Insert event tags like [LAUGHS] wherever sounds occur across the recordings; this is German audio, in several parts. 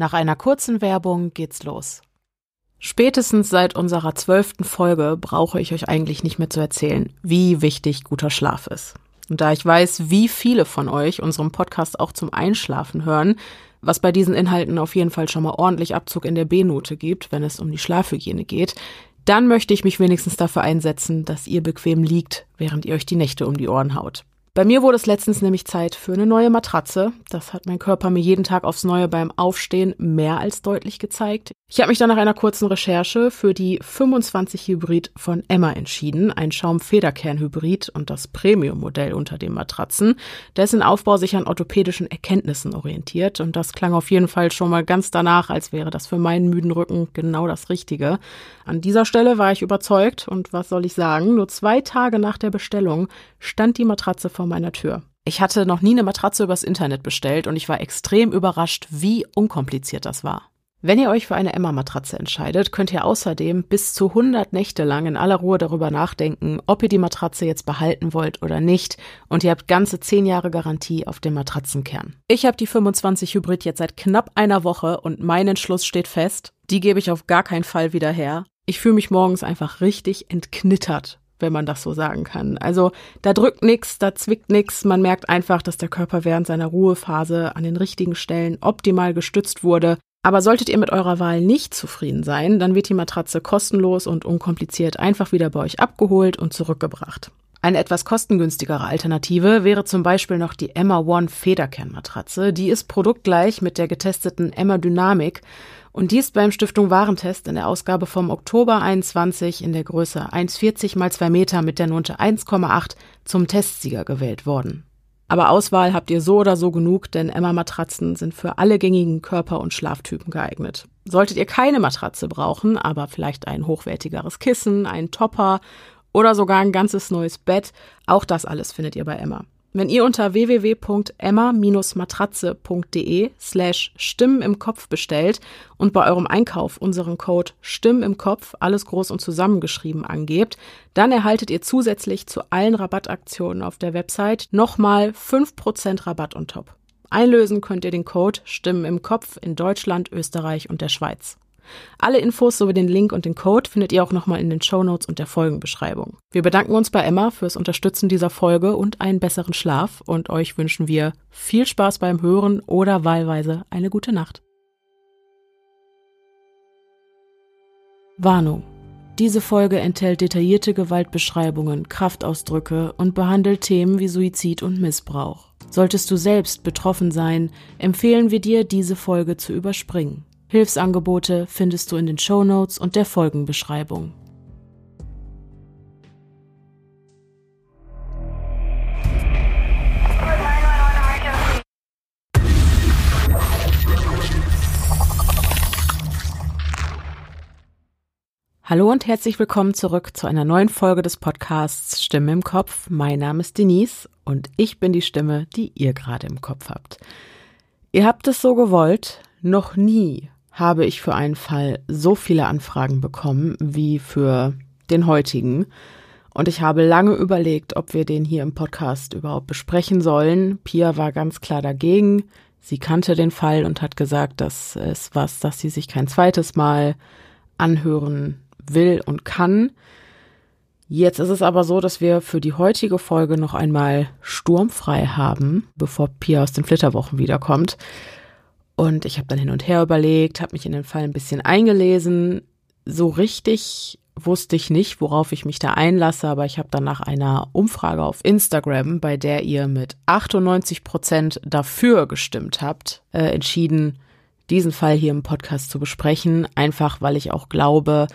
Nach einer kurzen Werbung geht's los. Spätestens seit unserer zwölften Folge brauche ich euch eigentlich nicht mehr zu erzählen, wie wichtig guter Schlaf ist. Und da ich weiß, wie viele von euch unseren Podcast auch zum Einschlafen hören, was bei diesen Inhalten auf jeden Fall schon mal ordentlich Abzug in der B-Note gibt, wenn es um die Schlafhygiene geht, dann möchte ich mich wenigstens dafür einsetzen, dass ihr bequem liegt, während ihr euch die Nächte um die Ohren haut. Bei mir wurde es letztens nämlich Zeit für eine neue Matratze. Das hat mein Körper mir jeden Tag aufs Neue beim Aufstehen mehr als deutlich gezeigt. Ich habe mich dann nach einer kurzen Recherche für die 25 Hybrid von Emma entschieden, ein Schaum-Federkern-Hybrid und das Premium-Modell unter den Matratzen. Dessen Aufbau sich an orthopädischen Erkenntnissen orientiert und das klang auf jeden Fall schon mal ganz danach, als wäre das für meinen müden Rücken genau das Richtige. An dieser Stelle war ich überzeugt und was soll ich sagen, nur zwei Tage nach der Bestellung stand die Matratze vor meiner Tür. Ich hatte noch nie eine Matratze übers Internet bestellt und ich war extrem überrascht, wie unkompliziert das war. Wenn ihr euch für eine Emma-Matratze entscheidet, könnt ihr außerdem bis zu 100 Nächte lang in aller Ruhe darüber nachdenken, ob ihr die Matratze jetzt behalten wollt oder nicht und ihr habt ganze 10 Jahre Garantie auf den Matratzenkern. Ich habe die 25 Hybrid jetzt seit knapp einer Woche und mein Entschluss steht fest, die gebe ich auf gar keinen Fall wieder her. Ich fühle mich morgens einfach richtig entknittert wenn man das so sagen kann. Also da drückt nix, da zwickt nix. Man merkt einfach, dass der Körper während seiner Ruhephase an den richtigen Stellen optimal gestützt wurde. Aber solltet ihr mit eurer Wahl nicht zufrieden sein, dann wird die Matratze kostenlos und unkompliziert einfach wieder bei euch abgeholt und zurückgebracht. Eine etwas kostengünstigere Alternative wäre zum Beispiel noch die Emma One Federkernmatratze. Die ist produktgleich mit der getesteten Emma Dynamic und dies beim Stiftung Warentest in der Ausgabe vom Oktober 21 in der Größe 1,40 mal 2 Meter mit der Note 1,8 zum Testsieger gewählt worden. Aber Auswahl habt ihr so oder so genug, denn Emma-Matratzen sind für alle gängigen Körper- und Schlaftypen geeignet. Solltet ihr keine Matratze brauchen, aber vielleicht ein hochwertigeres Kissen, einen Topper oder sogar ein ganzes neues Bett, auch das alles findet ihr bei Emma. Wenn ihr unter www.emma-matratze.de slash Stimmen im Kopf bestellt und bei eurem Einkauf unseren Code Stimmen im Kopf, alles groß und zusammengeschrieben, angebt, dann erhaltet ihr zusätzlich zu allen Rabattaktionen auf der Website nochmal 5% Rabatt on top. Einlösen könnt ihr den Code Stimmen im Kopf in Deutschland, Österreich und der Schweiz. Alle Infos sowie den Link und den Code findet ihr auch nochmal in den Show Notes und der Folgenbeschreibung. Wir bedanken uns bei Emma fürs Unterstützen dieser Folge und einen besseren Schlaf und euch wünschen wir viel Spaß beim Hören oder wahlweise eine gute Nacht. Warnung. Diese Folge enthält detaillierte Gewaltbeschreibungen, Kraftausdrücke und behandelt Themen wie Suizid und Missbrauch. Solltest du selbst betroffen sein, empfehlen wir dir, diese Folge zu überspringen. Hilfsangebote findest du in den Show Notes und der Folgenbeschreibung. Hallo und herzlich willkommen zurück zu einer neuen Folge des Podcasts Stimme im Kopf. Mein Name ist Denise und ich bin die Stimme, die ihr gerade im Kopf habt. Ihr habt es so gewollt, noch nie habe ich für einen Fall so viele Anfragen bekommen wie für den heutigen. Und ich habe lange überlegt, ob wir den hier im Podcast überhaupt besprechen sollen. Pia war ganz klar dagegen. Sie kannte den Fall und hat gesagt, dass es was, dass sie sich kein zweites Mal anhören will und kann. Jetzt ist es aber so, dass wir für die heutige Folge noch einmal sturmfrei haben, bevor Pia aus den Flitterwochen wiederkommt. Und ich habe dann hin und her überlegt, habe mich in den Fall ein bisschen eingelesen. So richtig wusste ich nicht, worauf ich mich da einlasse, aber ich habe dann nach einer Umfrage auf Instagram, bei der ihr mit 98 Prozent dafür gestimmt habt, äh, entschieden, diesen Fall hier im Podcast zu besprechen, einfach weil ich auch glaube,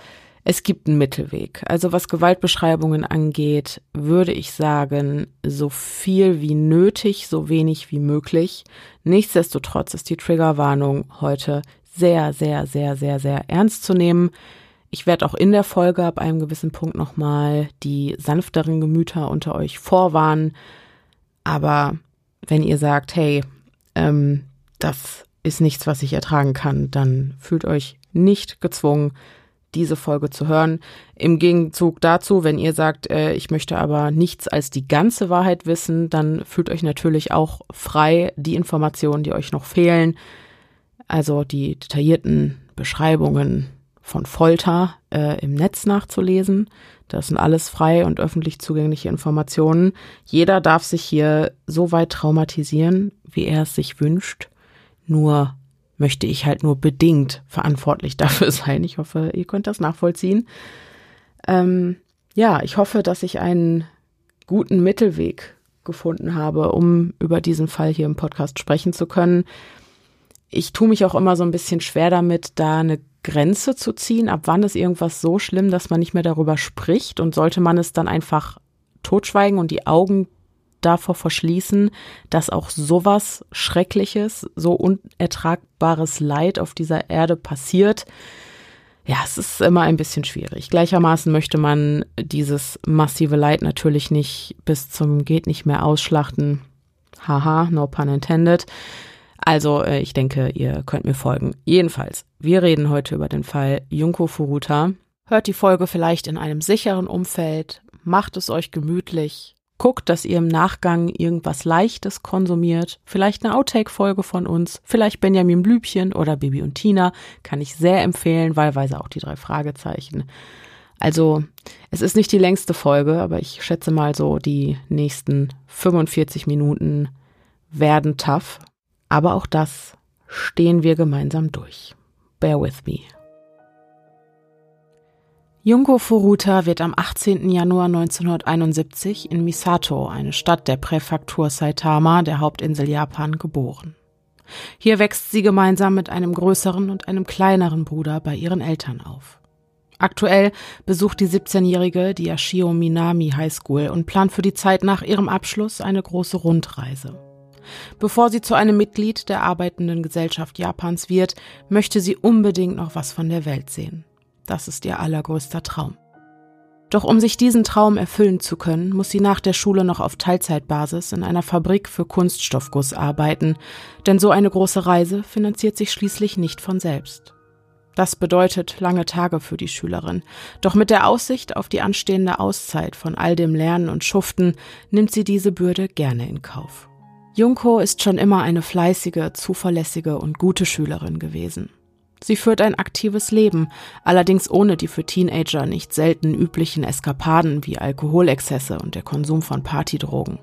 es gibt einen Mittelweg. Also was Gewaltbeschreibungen angeht, würde ich sagen, so viel wie nötig, so wenig wie möglich. Nichtsdestotrotz ist die Triggerwarnung heute sehr, sehr, sehr, sehr, sehr ernst zu nehmen. Ich werde auch in der Folge ab einem gewissen Punkt nochmal die sanfteren Gemüter unter euch vorwarnen. Aber wenn ihr sagt, hey, ähm, das ist nichts, was ich ertragen kann, dann fühlt euch nicht gezwungen, diese Folge zu hören. Im Gegenzug dazu, wenn ihr sagt, äh, ich möchte aber nichts als die ganze Wahrheit wissen, dann fühlt euch natürlich auch frei, die Informationen, die euch noch fehlen, also die detaillierten Beschreibungen von Folter äh, im Netz nachzulesen. Das sind alles frei und öffentlich zugängliche Informationen. Jeder darf sich hier so weit traumatisieren, wie er es sich wünscht. Nur möchte ich halt nur bedingt verantwortlich [LAUGHS] dafür sein. Ich hoffe, ihr könnt das nachvollziehen. Ähm, ja, ich hoffe, dass ich einen guten Mittelweg gefunden habe, um über diesen Fall hier im Podcast sprechen zu können. Ich tue mich auch immer so ein bisschen schwer damit, da eine Grenze zu ziehen. Ab wann ist irgendwas so schlimm, dass man nicht mehr darüber spricht? Und sollte man es dann einfach totschweigen und die Augen davor verschließen, dass auch sowas Schreckliches, so unertragbares Leid auf dieser Erde passiert? Ja, es ist immer ein bisschen schwierig. Gleichermaßen möchte man dieses massive Leid natürlich nicht bis zum geht nicht mehr ausschlachten. Haha, no pun intended. Also, äh, ich denke, ihr könnt mir folgen. Jedenfalls, wir reden heute über den Fall Junko Furuta. Hört die Folge vielleicht in einem sicheren Umfeld, macht es euch gemütlich, guckt, dass ihr im Nachgang irgendwas Leichtes konsumiert, vielleicht eine Outtake-Folge von uns, vielleicht Benjamin Blübchen oder Bibi und Tina, kann ich sehr empfehlen, wahlweise auch die drei Fragezeichen. Also, es ist nicht die längste Folge, aber ich schätze mal so, die nächsten 45 Minuten werden tough. Aber auch das stehen wir gemeinsam durch. Bear with me. Junko Furuta wird am 18. Januar 1971 in Misato, eine Stadt der Präfektur Saitama, der Hauptinsel Japan, geboren. Hier wächst sie gemeinsam mit einem größeren und einem kleineren Bruder bei ihren Eltern auf. Aktuell besucht die 17-Jährige die Yashio Minami High School und plant für die Zeit nach ihrem Abschluss eine große Rundreise. Bevor sie zu einem Mitglied der arbeitenden Gesellschaft Japans wird, möchte sie unbedingt noch was von der Welt sehen. Das ist ihr allergrößter Traum. Doch um sich diesen Traum erfüllen zu können, muss sie nach der Schule noch auf Teilzeitbasis in einer Fabrik für Kunststoffguss arbeiten, denn so eine große Reise finanziert sich schließlich nicht von selbst. Das bedeutet lange Tage für die Schülerin. Doch mit der Aussicht auf die anstehende Auszeit von all dem Lernen und Schuften nimmt sie diese Bürde gerne in Kauf. Junko ist schon immer eine fleißige, zuverlässige und gute Schülerin gewesen. Sie führt ein aktives Leben, allerdings ohne die für Teenager nicht selten üblichen Eskapaden wie Alkoholexzesse und der Konsum von Partydrogen.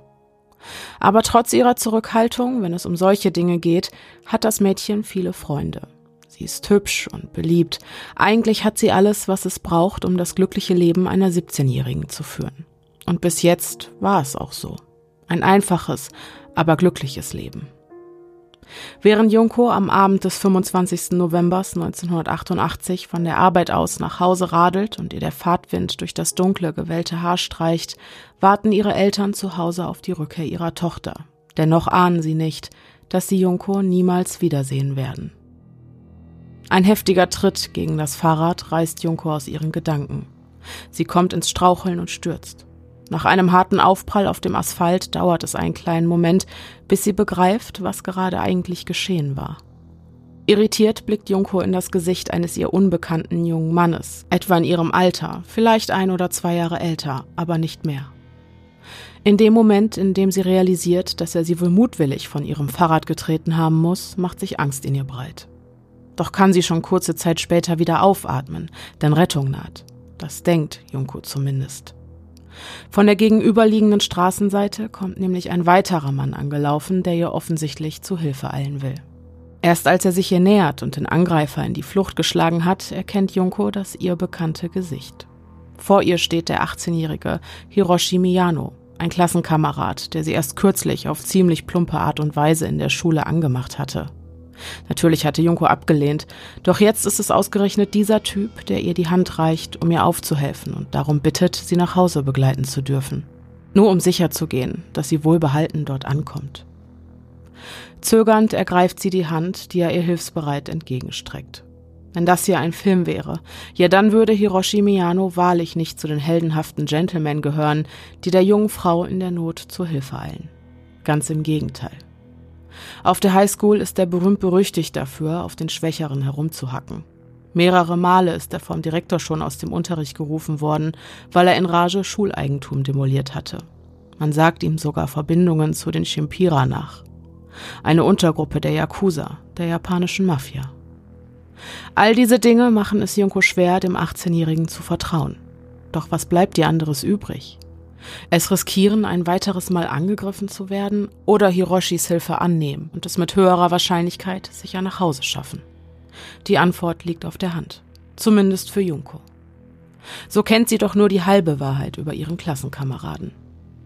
Aber trotz ihrer Zurückhaltung, wenn es um solche Dinge geht, hat das Mädchen viele Freunde. Sie ist hübsch und beliebt. Eigentlich hat sie alles, was es braucht, um das glückliche Leben einer 17-Jährigen zu führen. Und bis jetzt war es auch so. Ein einfaches, aber glückliches Leben. Während Junko am Abend des 25. November 1988 von der Arbeit aus nach Hause radelt und ihr der Fahrtwind durch das dunkle, gewellte Haar streicht, warten ihre Eltern zu Hause auf die Rückkehr ihrer Tochter. Dennoch ahnen sie nicht, dass sie Junko niemals wiedersehen werden. Ein heftiger Tritt gegen das Fahrrad reißt Junko aus ihren Gedanken. Sie kommt ins Straucheln und stürzt. Nach einem harten Aufprall auf dem Asphalt dauert es einen kleinen Moment, bis sie begreift, was gerade eigentlich geschehen war. Irritiert blickt Junko in das Gesicht eines ihr unbekannten jungen Mannes, etwa in ihrem Alter, vielleicht ein oder zwei Jahre älter, aber nicht mehr. In dem Moment, in dem sie realisiert, dass er sie wohl mutwillig von ihrem Fahrrad getreten haben muss, macht sich Angst in ihr breit. Doch kann sie schon kurze Zeit später wieder aufatmen, denn Rettung naht. Das denkt Junko zumindest. Von der gegenüberliegenden Straßenseite kommt nämlich ein weiterer Mann angelaufen, der ihr offensichtlich zu Hilfe eilen will. Erst als er sich ihr nähert und den Angreifer in die Flucht geschlagen hat, erkennt Junko das ihr bekannte Gesicht. Vor ihr steht der 18-jährige Hiroshi Miyano, ein Klassenkamerad, der sie erst kürzlich auf ziemlich plumpe Art und Weise in der Schule angemacht hatte. Natürlich hatte Junko abgelehnt, doch jetzt ist es ausgerechnet dieser Typ, der ihr die Hand reicht, um ihr aufzuhelfen und darum bittet, sie nach Hause begleiten zu dürfen. Nur um sicherzugehen, dass sie wohlbehalten dort ankommt. Zögernd ergreift sie die Hand, die er ihr hilfsbereit entgegenstreckt. Wenn das hier ein Film wäre, ja dann würde Hiroshi Miyano wahrlich nicht zu den heldenhaften Gentlemen gehören, die der jungen Frau in der Not zur Hilfe eilen. Ganz im Gegenteil. Auf der Highschool ist er berühmt-berüchtigt dafür, auf den Schwächeren herumzuhacken. Mehrere Male ist er vom Direktor schon aus dem Unterricht gerufen worden, weil er in Rage Schuleigentum demoliert hatte. Man sagt ihm sogar Verbindungen zu den Chimpira nach. eine Untergruppe der Yakuza, der japanischen Mafia. All diese Dinge machen es Junko schwer, dem 18-Jährigen zu vertrauen. Doch was bleibt ihr anderes übrig? Es riskieren, ein weiteres Mal angegriffen zu werden oder Hiroshis Hilfe annehmen und es mit höherer Wahrscheinlichkeit sicher nach Hause schaffen. Die Antwort liegt auf der Hand. Zumindest für Junko. So kennt sie doch nur die halbe Wahrheit über ihren Klassenkameraden.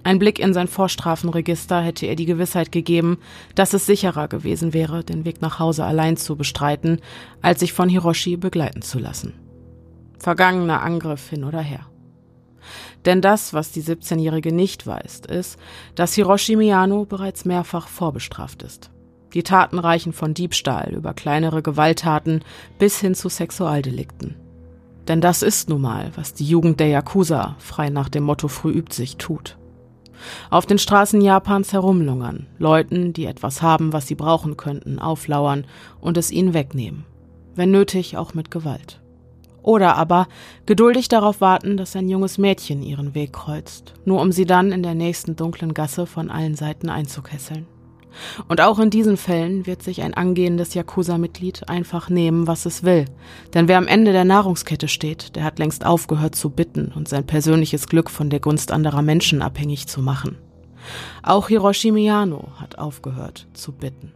Ein Blick in sein Vorstrafenregister hätte ihr die Gewissheit gegeben, dass es sicherer gewesen wäre, den Weg nach Hause allein zu bestreiten, als sich von Hiroshi begleiten zu lassen. Vergangener Angriff hin oder her. Denn das, was die 17-Jährige nicht weiß, ist, dass Hiroshi Miyano bereits mehrfach vorbestraft ist. Die Taten reichen von Diebstahl über kleinere Gewalttaten bis hin zu Sexualdelikten. Denn das ist nun mal, was die Jugend der Yakuza, frei nach dem Motto früh übt sich, tut auf den Straßen Japans herumlungern, Leuten, die etwas haben, was sie brauchen könnten, auflauern und es ihnen wegnehmen. Wenn nötig, auch mit Gewalt. Oder aber geduldig darauf warten, dass ein junges Mädchen ihren Weg kreuzt, nur um sie dann in der nächsten dunklen Gasse von allen Seiten einzukesseln. Und auch in diesen Fällen wird sich ein angehendes Yakuza-Mitglied einfach nehmen, was es will. Denn wer am Ende der Nahrungskette steht, der hat längst aufgehört zu bitten und sein persönliches Glück von der Gunst anderer Menschen abhängig zu machen. Auch Hiroshi Miyano hat aufgehört zu bitten.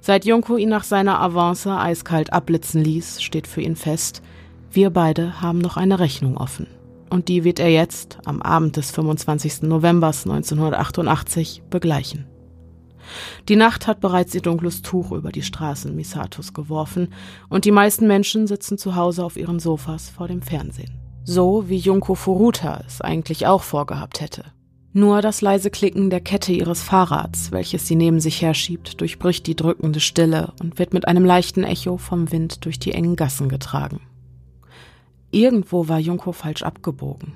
Seit Junko ihn nach seiner Avance eiskalt abblitzen ließ, steht für ihn fest, wir beide haben noch eine Rechnung offen. Und die wird er jetzt, am Abend des 25. November 1988, begleichen. Die Nacht hat bereits ihr dunkles Tuch über die Straßen Misatos geworfen und die meisten Menschen sitzen zu Hause auf ihren Sofas vor dem Fernsehen. So wie Junko Furuta es eigentlich auch vorgehabt hätte. Nur das leise Klicken der Kette ihres Fahrrads, welches sie neben sich herschiebt, durchbricht die drückende Stille und wird mit einem leichten Echo vom Wind durch die engen Gassen getragen. Irgendwo war Junko falsch abgebogen.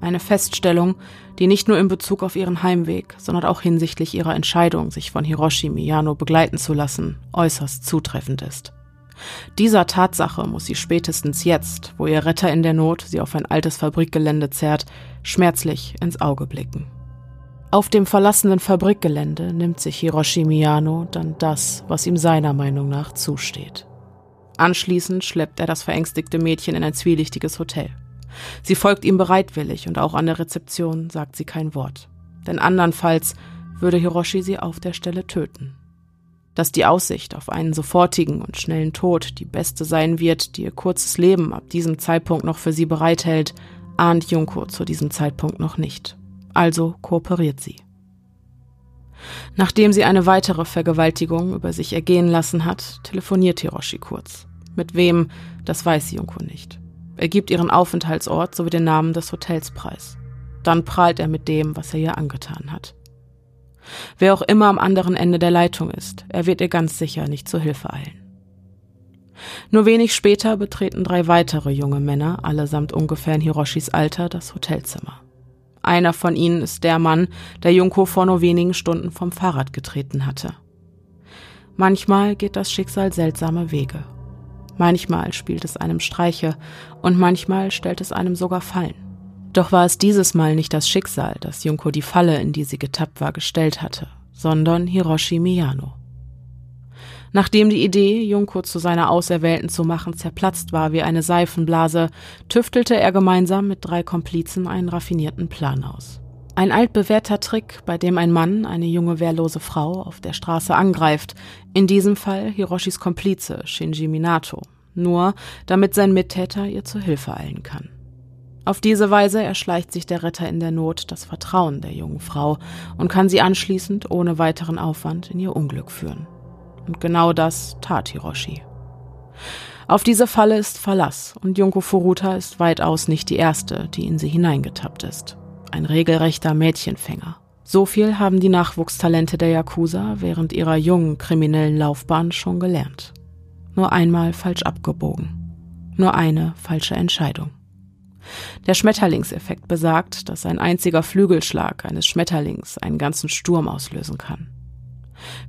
Eine Feststellung, die nicht nur in Bezug auf ihren Heimweg, sondern auch hinsichtlich ihrer Entscheidung, sich von Hiroshi Miyano begleiten zu lassen, äußerst zutreffend ist. Dieser Tatsache muss sie spätestens jetzt, wo ihr Retter in der Not sie auf ein altes Fabrikgelände zerrt, schmerzlich ins Auge blicken. Auf dem verlassenen Fabrikgelände nimmt sich Hiroshi Miyano dann das, was ihm seiner Meinung nach zusteht. Anschließend schleppt er das verängstigte Mädchen in ein zwielichtiges Hotel. Sie folgt ihm bereitwillig und auch an der Rezeption sagt sie kein Wort. Denn andernfalls würde Hiroshi sie auf der Stelle töten. Dass die Aussicht auf einen sofortigen und schnellen Tod die beste sein wird, die ihr kurzes Leben ab diesem Zeitpunkt noch für sie bereithält, ahnt Junko zu diesem Zeitpunkt noch nicht. Also kooperiert sie. Nachdem sie eine weitere Vergewaltigung über sich ergehen lassen hat, telefoniert Hiroshi kurz. Mit wem, das weiß Junko nicht. Er gibt ihren Aufenthaltsort sowie den Namen des Hotels preis. Dann prahlt er mit dem, was er ihr angetan hat. Wer auch immer am anderen Ende der Leitung ist, er wird ihr ganz sicher nicht zu Hilfe eilen. Nur wenig später betreten drei weitere junge Männer, allesamt ungefähr in Hiroshis Alter, das Hotelzimmer. Einer von ihnen ist der Mann, der Junko vor nur wenigen Stunden vom Fahrrad getreten hatte. Manchmal geht das Schicksal seltsame Wege Manchmal spielt es einem Streiche und manchmal stellt es einem sogar Fallen. Doch war es dieses Mal nicht das Schicksal, das Junko die Falle, in die sie getappt war, gestellt hatte, sondern Hiroshi Miyano. Nachdem die Idee, Junko zu seiner Auserwählten zu machen, zerplatzt war wie eine Seifenblase, tüftelte er gemeinsam mit drei Komplizen einen raffinierten Plan aus. Ein altbewährter Trick, bei dem ein Mann eine junge wehrlose Frau auf der Straße angreift, in diesem Fall Hiroshis Komplize Shinji Minato, nur damit sein Mittäter ihr zu Hilfe eilen kann. Auf diese Weise erschleicht sich der Retter in der Not das Vertrauen der jungen Frau und kann sie anschließend ohne weiteren Aufwand in ihr Unglück führen. Und genau das tat Hiroshi. Auf diese Falle ist Verlass und Junko Furuta ist weitaus nicht die erste, die in sie hineingetappt ist ein regelrechter Mädchenfänger. So viel haben die Nachwuchstalente der Yakuza während ihrer jungen kriminellen Laufbahn schon gelernt. Nur einmal falsch abgebogen. Nur eine falsche Entscheidung. Der Schmetterlingseffekt besagt, dass ein einziger Flügelschlag eines Schmetterlings einen ganzen Sturm auslösen kann.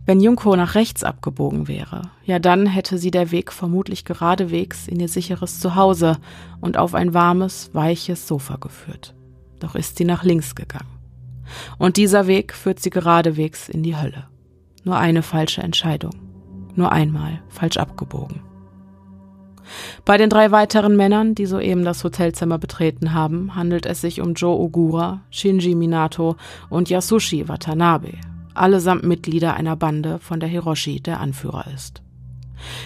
Wenn Junko nach rechts abgebogen wäre, ja dann hätte sie der Weg vermutlich geradewegs in ihr sicheres Zuhause und auf ein warmes, weiches Sofa geführt doch ist sie nach links gegangen. Und dieser Weg führt sie geradewegs in die Hölle. Nur eine falsche Entscheidung. Nur einmal falsch abgebogen. Bei den drei weiteren Männern, die soeben das Hotelzimmer betreten haben, handelt es sich um Joe Ogura, Shinji Minato und Yasushi Watanabe, allesamt Mitglieder einer Bande, von der Hiroshi der Anführer ist.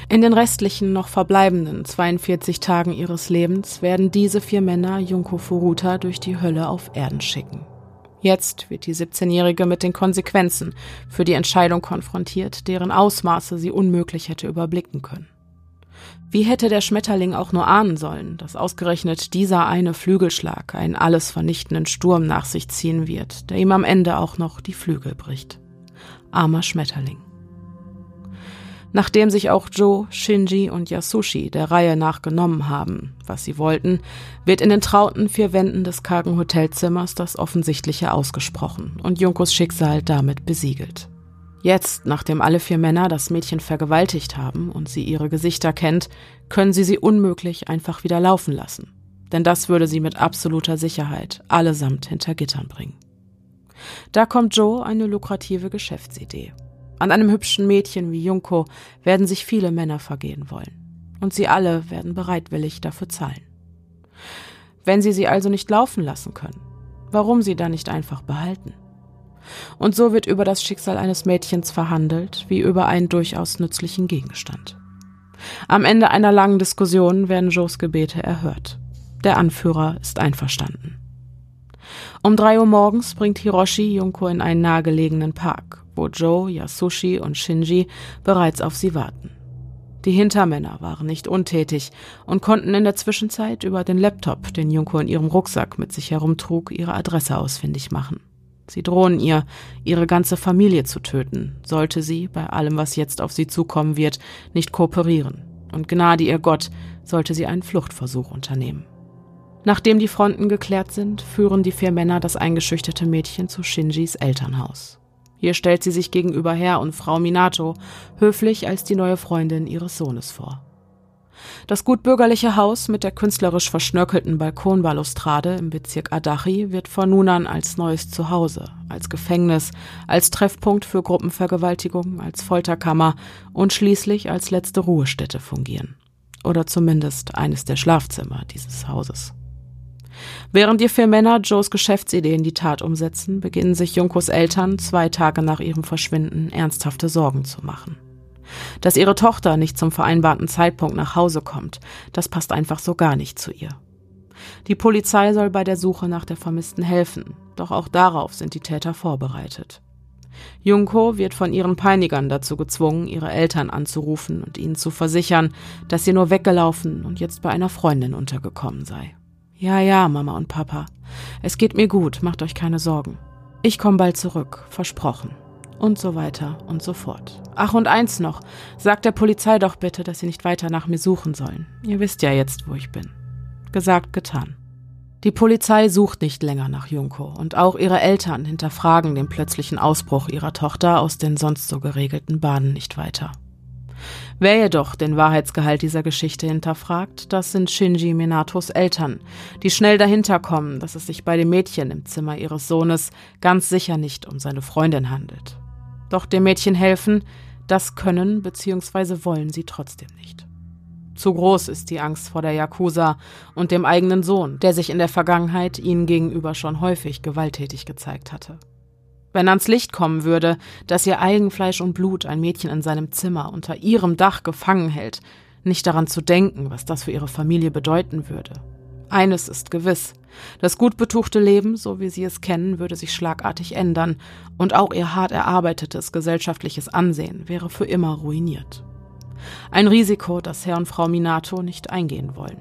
In den restlichen noch verbleibenden 42 Tagen ihres Lebens werden diese vier Männer Junko Furuta durch die Hölle auf Erden schicken. Jetzt wird die 17-Jährige mit den Konsequenzen für die Entscheidung konfrontiert, deren Ausmaße sie unmöglich hätte überblicken können. Wie hätte der Schmetterling auch nur ahnen sollen, dass ausgerechnet dieser eine Flügelschlag einen alles vernichtenden Sturm nach sich ziehen wird, der ihm am Ende auch noch die Flügel bricht. Armer Schmetterling. Nachdem sich auch Joe, Shinji und Yasushi der Reihe nach genommen haben, was sie wollten, wird in den trauten vier Wänden des kargen Hotelzimmers das Offensichtliche ausgesprochen und Junkos Schicksal damit besiegelt. Jetzt, nachdem alle vier Männer das Mädchen vergewaltigt haben und sie ihre Gesichter kennt, können sie sie unmöglich einfach wieder laufen lassen. Denn das würde sie mit absoluter Sicherheit allesamt hinter Gittern bringen. Da kommt Joe eine lukrative Geschäftsidee. An einem hübschen Mädchen wie Junko werden sich viele Männer vergehen wollen. Und sie alle werden bereitwillig dafür zahlen. Wenn sie sie also nicht laufen lassen können, warum sie dann nicht einfach behalten? Und so wird über das Schicksal eines Mädchens verhandelt, wie über einen durchaus nützlichen Gegenstand. Am Ende einer langen Diskussion werden Joes Gebete erhört. Der Anführer ist einverstanden. Um drei Uhr morgens bringt Hiroshi Junko in einen nahegelegenen Park, wo Joe, Yasushi und Shinji bereits auf sie warten. Die Hintermänner waren nicht untätig und konnten in der Zwischenzeit über den Laptop, den Junko in ihrem Rucksack mit sich herumtrug, ihre Adresse ausfindig machen. Sie drohen ihr, ihre ganze Familie zu töten, sollte sie, bei allem, was jetzt auf sie zukommen wird, nicht kooperieren. Und Gnade ihr Gott, sollte sie einen Fluchtversuch unternehmen. Nachdem die Fronten geklärt sind, führen die vier Männer das eingeschüchterte Mädchen zu Shinjis Elternhaus. Hier stellt sie sich gegenüber Herr und Frau Minato höflich als die neue Freundin ihres Sohnes vor. Das gutbürgerliche Haus mit der künstlerisch verschnörkelten Balkonbalustrade im Bezirk Adachi wird von nun an als neues Zuhause, als Gefängnis, als Treffpunkt für Gruppenvergewaltigung, als Folterkammer und schließlich als letzte Ruhestätte fungieren. Oder zumindest eines der Schlafzimmer dieses Hauses. Während die vier Männer Joes Geschäftsidee in die Tat umsetzen, beginnen sich Junkos Eltern zwei Tage nach ihrem Verschwinden ernsthafte Sorgen zu machen. Dass ihre Tochter nicht zum vereinbarten Zeitpunkt nach Hause kommt, das passt einfach so gar nicht zu ihr. Die Polizei soll bei der Suche nach der Vermissten helfen, doch auch darauf sind die Täter vorbereitet. Junko wird von ihren Peinigern dazu gezwungen, ihre Eltern anzurufen und ihnen zu versichern, dass sie nur weggelaufen und jetzt bei einer Freundin untergekommen sei. Ja, ja, Mama und Papa. Es geht mir gut, macht euch keine Sorgen. Ich komme bald zurück, versprochen. Und so weiter und so fort. Ach, und eins noch. Sagt der Polizei doch bitte, dass sie nicht weiter nach mir suchen sollen. Ihr wisst ja jetzt, wo ich bin. Gesagt, getan. Die Polizei sucht nicht länger nach Junko und auch ihre Eltern hinterfragen den plötzlichen Ausbruch ihrer Tochter aus den sonst so geregelten Bahnen nicht weiter. Wer jedoch den Wahrheitsgehalt dieser Geschichte hinterfragt, das sind Shinji Minatos Eltern, die schnell dahinter kommen, dass es sich bei dem Mädchen im Zimmer ihres Sohnes ganz sicher nicht um seine Freundin handelt. Doch dem Mädchen helfen, das können bzw. wollen sie trotzdem nicht. Zu groß ist die Angst vor der Yakuza und dem eigenen Sohn, der sich in der Vergangenheit ihnen gegenüber schon häufig gewalttätig gezeigt hatte. Wenn ans Licht kommen würde, dass ihr Eigenfleisch und Blut ein Mädchen in seinem Zimmer unter ihrem Dach gefangen hält, nicht daran zu denken, was das für ihre Familie bedeuten würde. Eines ist gewiss, das gut betuchte Leben, so wie sie es kennen, würde sich schlagartig ändern, und auch ihr hart erarbeitetes gesellschaftliches Ansehen wäre für immer ruiniert. Ein Risiko, das Herr und Frau Minato nicht eingehen wollen.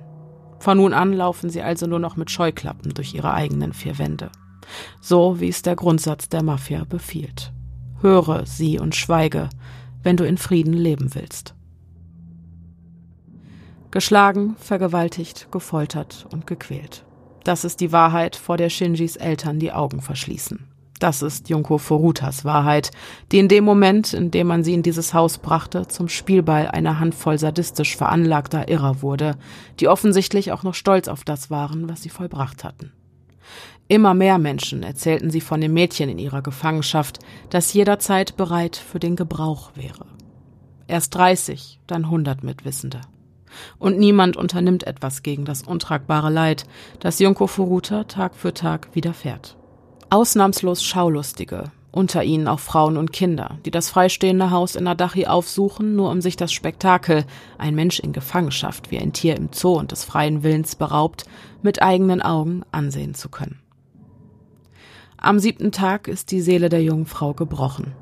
Von nun an laufen sie also nur noch mit Scheuklappen durch ihre eigenen vier Wände so wie es der Grundsatz der Mafia befiehlt. Höre sie und schweige, wenn du in Frieden leben willst. Geschlagen, vergewaltigt, gefoltert und gequält. Das ist die Wahrheit, vor der Shinjis Eltern die Augen verschließen. Das ist Junko Furutas Wahrheit, die in dem Moment, in dem man sie in dieses Haus brachte, zum Spielball einer Handvoll sadistisch veranlagter Irrer wurde, die offensichtlich auch noch stolz auf das waren, was sie vollbracht hatten. Immer mehr Menschen erzählten sie von dem Mädchen in ihrer Gefangenschaft, das jederzeit bereit für den Gebrauch wäre. Erst 30, dann 100 Mitwissende. Und niemand unternimmt etwas gegen das untragbare Leid, das Junko Furuta Tag für Tag widerfährt. Ausnahmslos Schaulustige, unter ihnen auch Frauen und Kinder, die das freistehende Haus in Adachi aufsuchen, nur um sich das Spektakel, ein Mensch in Gefangenschaft wie ein Tier im Zoo und des freien Willens beraubt, mit eigenen Augen ansehen zu können. Am siebten Tag ist die Seele der jungen Frau gebrochen.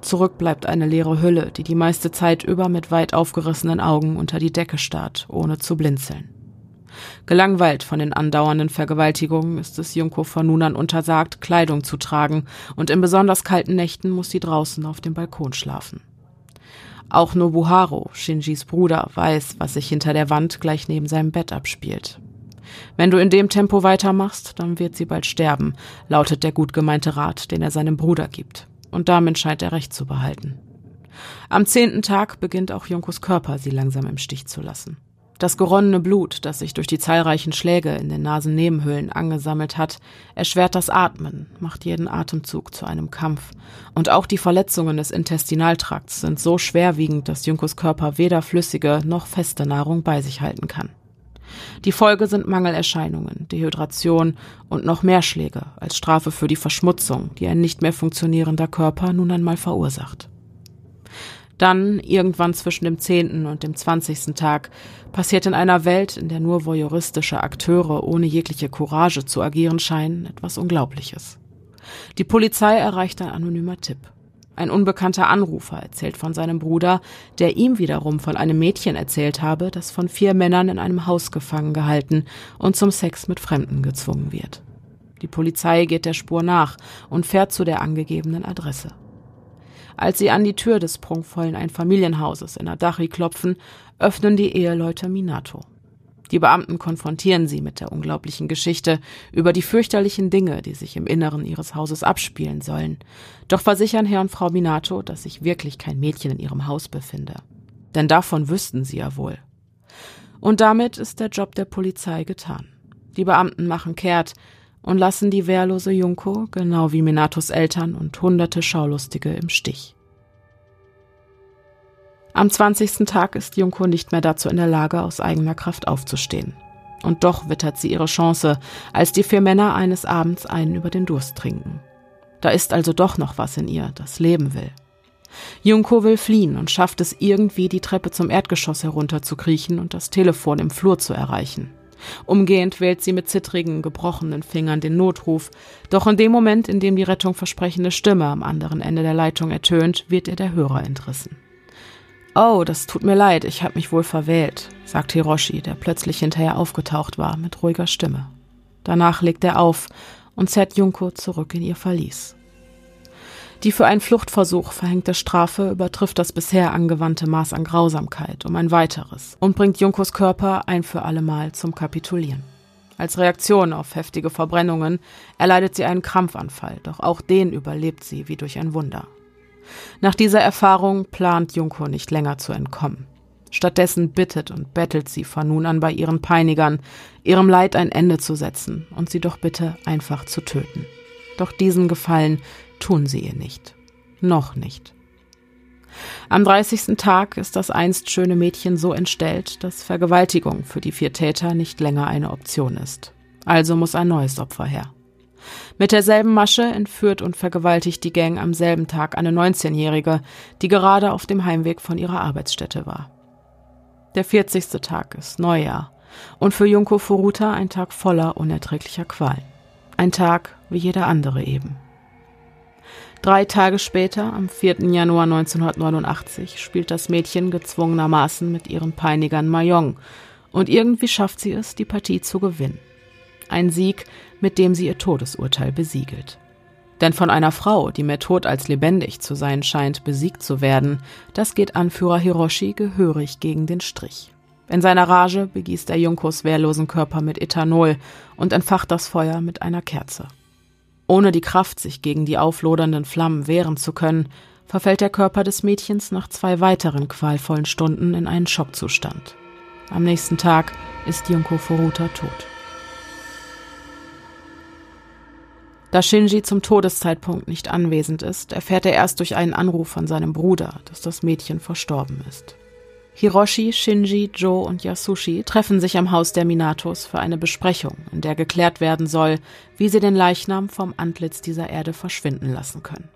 Zurück bleibt eine leere Hülle, die die meiste Zeit über mit weit aufgerissenen Augen unter die Decke starrt, ohne zu blinzeln. Gelangweilt von den andauernden Vergewaltigungen ist es Junko von nun an untersagt, Kleidung zu tragen, und in besonders kalten Nächten muss sie draußen auf dem Balkon schlafen. Auch Nobuharo, Shinjis Bruder, weiß, was sich hinter der Wand gleich neben seinem Bett abspielt. Wenn du in dem Tempo weitermachst, dann wird sie bald sterben, lautet der gut gemeinte Rat, den er seinem Bruder gibt. Und damit scheint er recht zu behalten. Am zehnten Tag beginnt auch Junkos Körper sie langsam im Stich zu lassen. Das geronnene Blut, das sich durch die zahlreichen Schläge in den Nasennebenhöhlen angesammelt hat, erschwert das Atmen, macht jeden Atemzug zu einem Kampf. Und auch die Verletzungen des Intestinaltrakts sind so schwerwiegend, dass Junkos Körper weder flüssige noch feste Nahrung bei sich halten kann. Die Folge sind Mangelerscheinungen, Dehydration und noch mehr Schläge als Strafe für die Verschmutzung, die ein nicht mehr funktionierender Körper nun einmal verursacht. Dann, irgendwann zwischen dem zehnten und dem zwanzigsten Tag, passiert in einer Welt, in der nur voyeuristische Akteure ohne jegliche Courage zu agieren scheinen, etwas Unglaubliches. Die Polizei erreicht ein anonymer Tipp. Ein unbekannter Anrufer erzählt von seinem Bruder, der ihm wiederum von einem Mädchen erzählt habe, das von vier Männern in einem Haus gefangen gehalten und zum Sex mit Fremden gezwungen wird. Die Polizei geht der Spur nach und fährt zu der angegebenen Adresse. Als sie an die Tür des prunkvollen Einfamilienhauses in Adachi klopfen, öffnen die Eheleute Minato. Die Beamten konfrontieren sie mit der unglaublichen Geschichte über die fürchterlichen Dinge, die sich im Inneren ihres Hauses abspielen sollen. Doch versichern Herr und Frau Minato, dass sich wirklich kein Mädchen in ihrem Haus befinde. Denn davon wüssten sie ja wohl. Und damit ist der Job der Polizei getan. Die Beamten machen kehrt und lassen die wehrlose Junko, genau wie Minatos Eltern und hunderte Schaulustige im Stich. Am 20. Tag ist Junko nicht mehr dazu in der Lage, aus eigener Kraft aufzustehen. Und doch wittert sie ihre Chance, als die vier Männer eines Abends einen über den Durst trinken. Da ist also doch noch was in ihr, das leben will. Junko will fliehen und schafft es irgendwie, die Treppe zum Erdgeschoss herunterzukriechen und das Telefon im Flur zu erreichen. Umgehend wählt sie mit zittrigen, gebrochenen Fingern den Notruf, doch in dem Moment, in dem die Rettung versprechende Stimme am anderen Ende der Leitung ertönt, wird ihr der Hörer entrissen. Oh, das tut mir leid, ich habe mich wohl verwählt, sagt Hiroshi, der plötzlich hinterher aufgetaucht war, mit ruhiger Stimme. Danach legt er auf und zerrt Junko zurück in ihr Verlies. Die für einen Fluchtversuch verhängte Strafe übertrifft das bisher angewandte Maß an Grausamkeit um ein weiteres und bringt Junkos Körper ein für allemal zum Kapitulieren. Als Reaktion auf heftige Verbrennungen erleidet sie einen Krampfanfall, doch auch den überlebt sie wie durch ein Wunder. Nach dieser Erfahrung plant Junko nicht länger zu entkommen. Stattdessen bittet und bettelt sie von nun an bei ihren Peinigern, ihrem Leid ein Ende zu setzen und sie doch bitte einfach zu töten. Doch diesen Gefallen tun sie ihr nicht. Noch nicht. Am 30. Tag ist das einst schöne Mädchen so entstellt, dass Vergewaltigung für die vier Täter nicht länger eine Option ist. Also muss ein neues Opfer her. Mit derselben Masche entführt und vergewaltigt die Gang am selben Tag eine 19-Jährige, die gerade auf dem Heimweg von ihrer Arbeitsstätte war. Der 40. Tag ist Neujahr und für Junko Furuta ein Tag voller unerträglicher Qualen. Ein Tag wie jeder andere eben. Drei Tage später, am 4. Januar 1989, spielt das Mädchen gezwungenermaßen mit ihren Peinigern Mayong und irgendwie schafft sie es, die Partie zu gewinnen. Ein Sieg, mit dem sie ihr Todesurteil besiegelt. Denn von einer Frau, die mehr tot als lebendig zu sein scheint, besiegt zu werden, das geht Anführer Hiroshi gehörig gegen den Strich. In seiner Rage begießt er Junkos wehrlosen Körper mit Ethanol und entfacht das Feuer mit einer Kerze. Ohne die Kraft, sich gegen die auflodernden Flammen wehren zu können, verfällt der Körper des Mädchens nach zwei weiteren qualvollen Stunden in einen Schockzustand. Am nächsten Tag ist Junko Furuta tot. Da Shinji zum Todeszeitpunkt nicht anwesend ist, erfährt er erst durch einen Anruf von seinem Bruder, dass das Mädchen verstorben ist. Hiroshi, Shinji, Joe und Yasushi treffen sich am Haus der Minatos für eine Besprechung, in der geklärt werden soll, wie sie den Leichnam vom Antlitz dieser Erde verschwinden lassen können.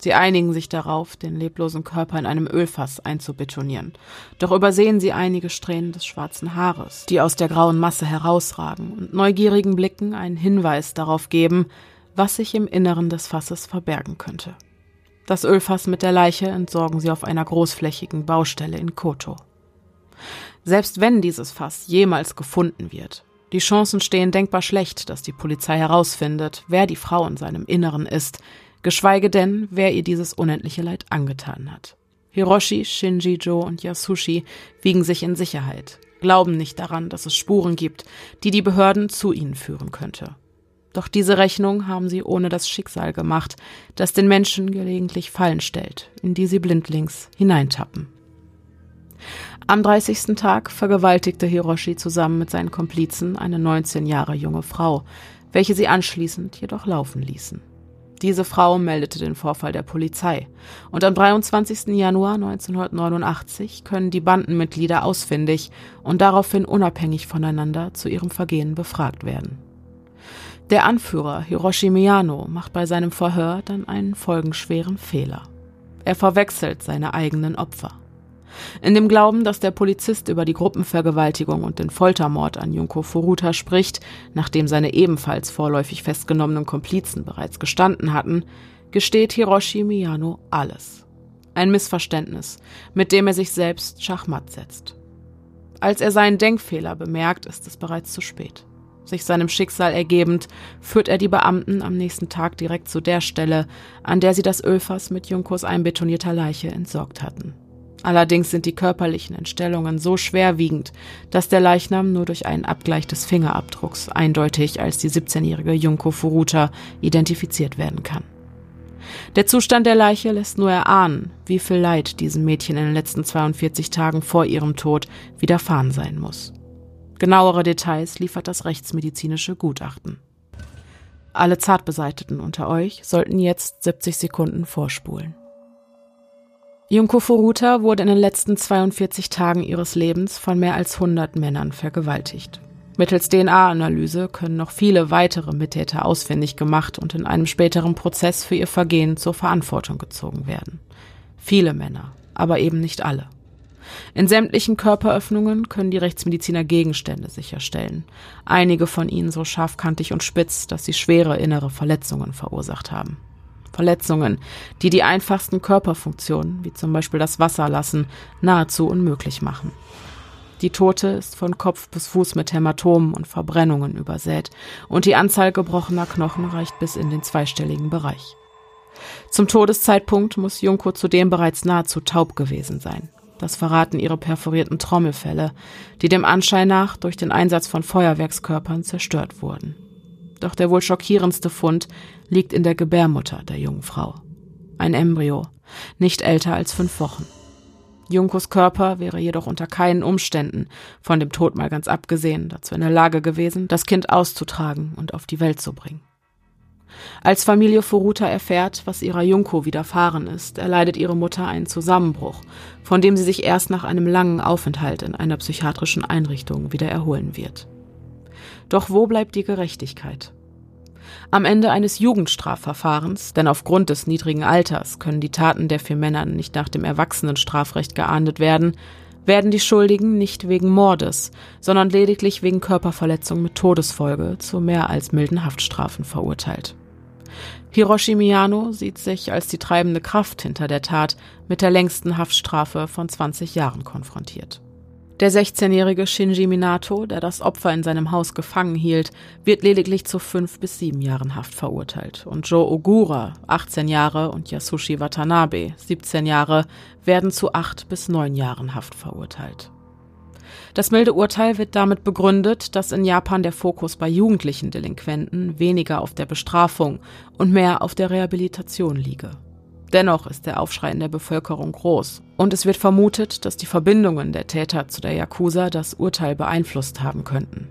Sie einigen sich darauf, den leblosen Körper in einem Ölfass einzubetonieren. Doch übersehen sie einige Strähnen des schwarzen Haares, die aus der grauen Masse herausragen und neugierigen Blicken einen Hinweis darauf geben, was sich im Inneren des Fasses verbergen könnte. Das Ölfass mit der Leiche entsorgen sie auf einer großflächigen Baustelle in Koto. Selbst wenn dieses Fass jemals gefunden wird, die Chancen stehen denkbar schlecht, dass die Polizei herausfindet, wer die Frau in seinem Inneren ist, geschweige denn, wer ihr dieses unendliche Leid angetan hat. Hiroshi, Shinji, Joe und Yasushi wiegen sich in Sicherheit, glauben nicht daran, dass es Spuren gibt, die die Behörden zu ihnen führen könnte. Doch diese Rechnung haben sie ohne das Schicksal gemacht, das den Menschen gelegentlich Fallen stellt, in die sie blindlings hineintappen. Am 30. Tag vergewaltigte Hiroshi zusammen mit seinen Komplizen eine 19 Jahre junge Frau, welche sie anschließend jedoch laufen ließen. Diese Frau meldete den Vorfall der Polizei. Und am 23. Januar 1989 können die Bandenmitglieder ausfindig und daraufhin unabhängig voneinander zu ihrem Vergehen befragt werden. Der Anführer Hiroshi Miyano macht bei seinem Verhör dann einen folgenschweren Fehler. Er verwechselt seine eigenen Opfer. In dem Glauben, dass der Polizist über die Gruppenvergewaltigung und den Foltermord an Junko Furuta spricht, nachdem seine ebenfalls vorläufig festgenommenen Komplizen bereits gestanden hatten, gesteht Hiroshi Miyano alles. Ein Missverständnis, mit dem er sich selbst schachmatt setzt. Als er seinen Denkfehler bemerkt, ist es bereits zu spät. Sich seinem Schicksal ergebend, führt er die Beamten am nächsten Tag direkt zu der Stelle, an der sie das Ölfass mit Junkos einbetonierter Leiche entsorgt hatten. Allerdings sind die körperlichen Entstellungen so schwerwiegend, dass der Leichnam nur durch einen Abgleich des Fingerabdrucks eindeutig als die 17-jährige Junko Furuta identifiziert werden kann. Der Zustand der Leiche lässt nur erahnen, wie viel Leid diesem Mädchen in den letzten 42 Tagen vor ihrem Tod widerfahren sein muss. Genauere Details liefert das rechtsmedizinische Gutachten. Alle Zartbeseiteten unter euch sollten jetzt 70 Sekunden vorspulen. Junko Furuta wurde in den letzten 42 Tagen ihres Lebens von mehr als 100 Männern vergewaltigt. Mittels DNA-Analyse können noch viele weitere Mittäter ausfindig gemacht und in einem späteren Prozess für ihr Vergehen zur Verantwortung gezogen werden. Viele Männer, aber eben nicht alle. In sämtlichen Körperöffnungen können die Rechtsmediziner Gegenstände sicherstellen. Einige von ihnen so scharfkantig und spitz, dass sie schwere innere Verletzungen verursacht haben. Verletzungen, die die einfachsten Körperfunktionen, wie zum Beispiel das Wasserlassen, nahezu unmöglich machen. Die Tote ist von Kopf bis Fuß mit Hämatomen und Verbrennungen übersät und die Anzahl gebrochener Knochen reicht bis in den zweistelligen Bereich. Zum Todeszeitpunkt muss Junko zudem bereits nahezu taub gewesen sein. Das verraten ihre perforierten Trommelfälle, die dem Anschein nach durch den Einsatz von Feuerwerkskörpern zerstört wurden. Doch der wohl schockierendste Fund liegt in der Gebärmutter der jungen Frau. Ein Embryo, nicht älter als fünf Wochen. Junkos Körper wäre jedoch unter keinen Umständen, von dem Tod mal ganz abgesehen, dazu in der Lage gewesen, das Kind auszutragen und auf die Welt zu bringen. Als Familie Furuta erfährt, was ihrer Junko widerfahren ist, erleidet ihre Mutter einen Zusammenbruch, von dem sie sich erst nach einem langen Aufenthalt in einer psychiatrischen Einrichtung wieder erholen wird. Doch wo bleibt die Gerechtigkeit? Am Ende eines Jugendstrafverfahrens, denn aufgrund des niedrigen Alters können die Taten der vier Männer nicht nach dem Erwachsenenstrafrecht geahndet werden, werden die Schuldigen nicht wegen Mordes, sondern lediglich wegen Körperverletzung mit Todesfolge zu mehr als milden Haftstrafen verurteilt. Hiroshi Miyano sieht sich als die treibende Kraft hinter der Tat mit der längsten Haftstrafe von 20 Jahren konfrontiert. Der 16-jährige Shinji Minato, der das Opfer in seinem Haus gefangen hielt, wird lediglich zu fünf bis sieben Jahren Haft verurteilt. Und Joe Ogura, 18 Jahre, und Yasushi Watanabe, 17 Jahre, werden zu acht bis neun Jahren Haft verurteilt. Das milde Urteil wird damit begründet, dass in Japan der Fokus bei jugendlichen Delinquenten weniger auf der Bestrafung und mehr auf der Rehabilitation liege. Dennoch ist der Aufschrei in der Bevölkerung groß und es wird vermutet, dass die Verbindungen der Täter zu der Yakuza das Urteil beeinflusst haben könnten.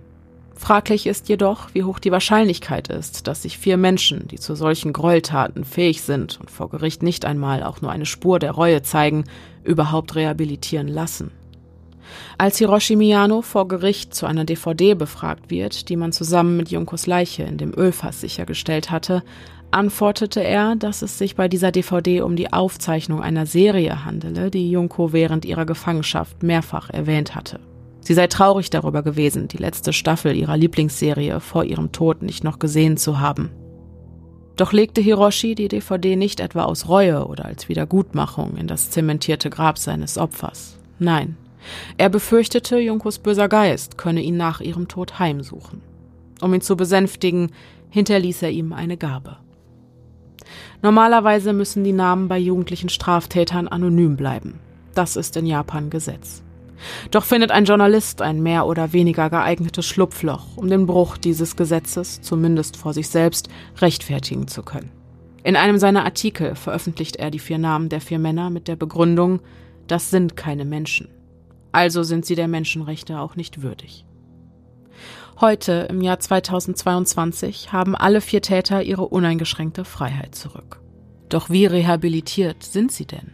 Fraglich ist jedoch, wie hoch die Wahrscheinlichkeit ist, dass sich vier Menschen, die zu solchen Gräueltaten fähig sind und vor Gericht nicht einmal auch nur eine Spur der Reue zeigen, überhaupt rehabilitieren lassen. Als Hiroshi Miyano vor Gericht zu einer DVD befragt wird, die man zusammen mit Junkos Leiche in dem Ölfass sichergestellt hatte, antwortete er, dass es sich bei dieser DVD um die Aufzeichnung einer Serie handele, die Junko während ihrer Gefangenschaft mehrfach erwähnt hatte. Sie sei traurig darüber gewesen, die letzte Staffel ihrer Lieblingsserie vor ihrem Tod nicht noch gesehen zu haben. Doch legte Hiroshi die DVD nicht etwa aus Reue oder als Wiedergutmachung in das zementierte Grab seines Opfers. Nein, er befürchtete, Junkos böser Geist könne ihn nach ihrem Tod heimsuchen. Um ihn zu besänftigen, hinterließ er ihm eine Gabe. Normalerweise müssen die Namen bei jugendlichen Straftätern anonym bleiben. Das ist in Japan Gesetz. Doch findet ein Journalist ein mehr oder weniger geeignetes Schlupfloch, um den Bruch dieses Gesetzes, zumindest vor sich selbst, rechtfertigen zu können. In einem seiner Artikel veröffentlicht er die vier Namen der vier Männer mit der Begründung, das sind keine Menschen. Also sind sie der Menschenrechte auch nicht würdig. Heute, im Jahr 2022, haben alle vier Täter ihre uneingeschränkte Freiheit zurück. Doch wie rehabilitiert sind sie denn?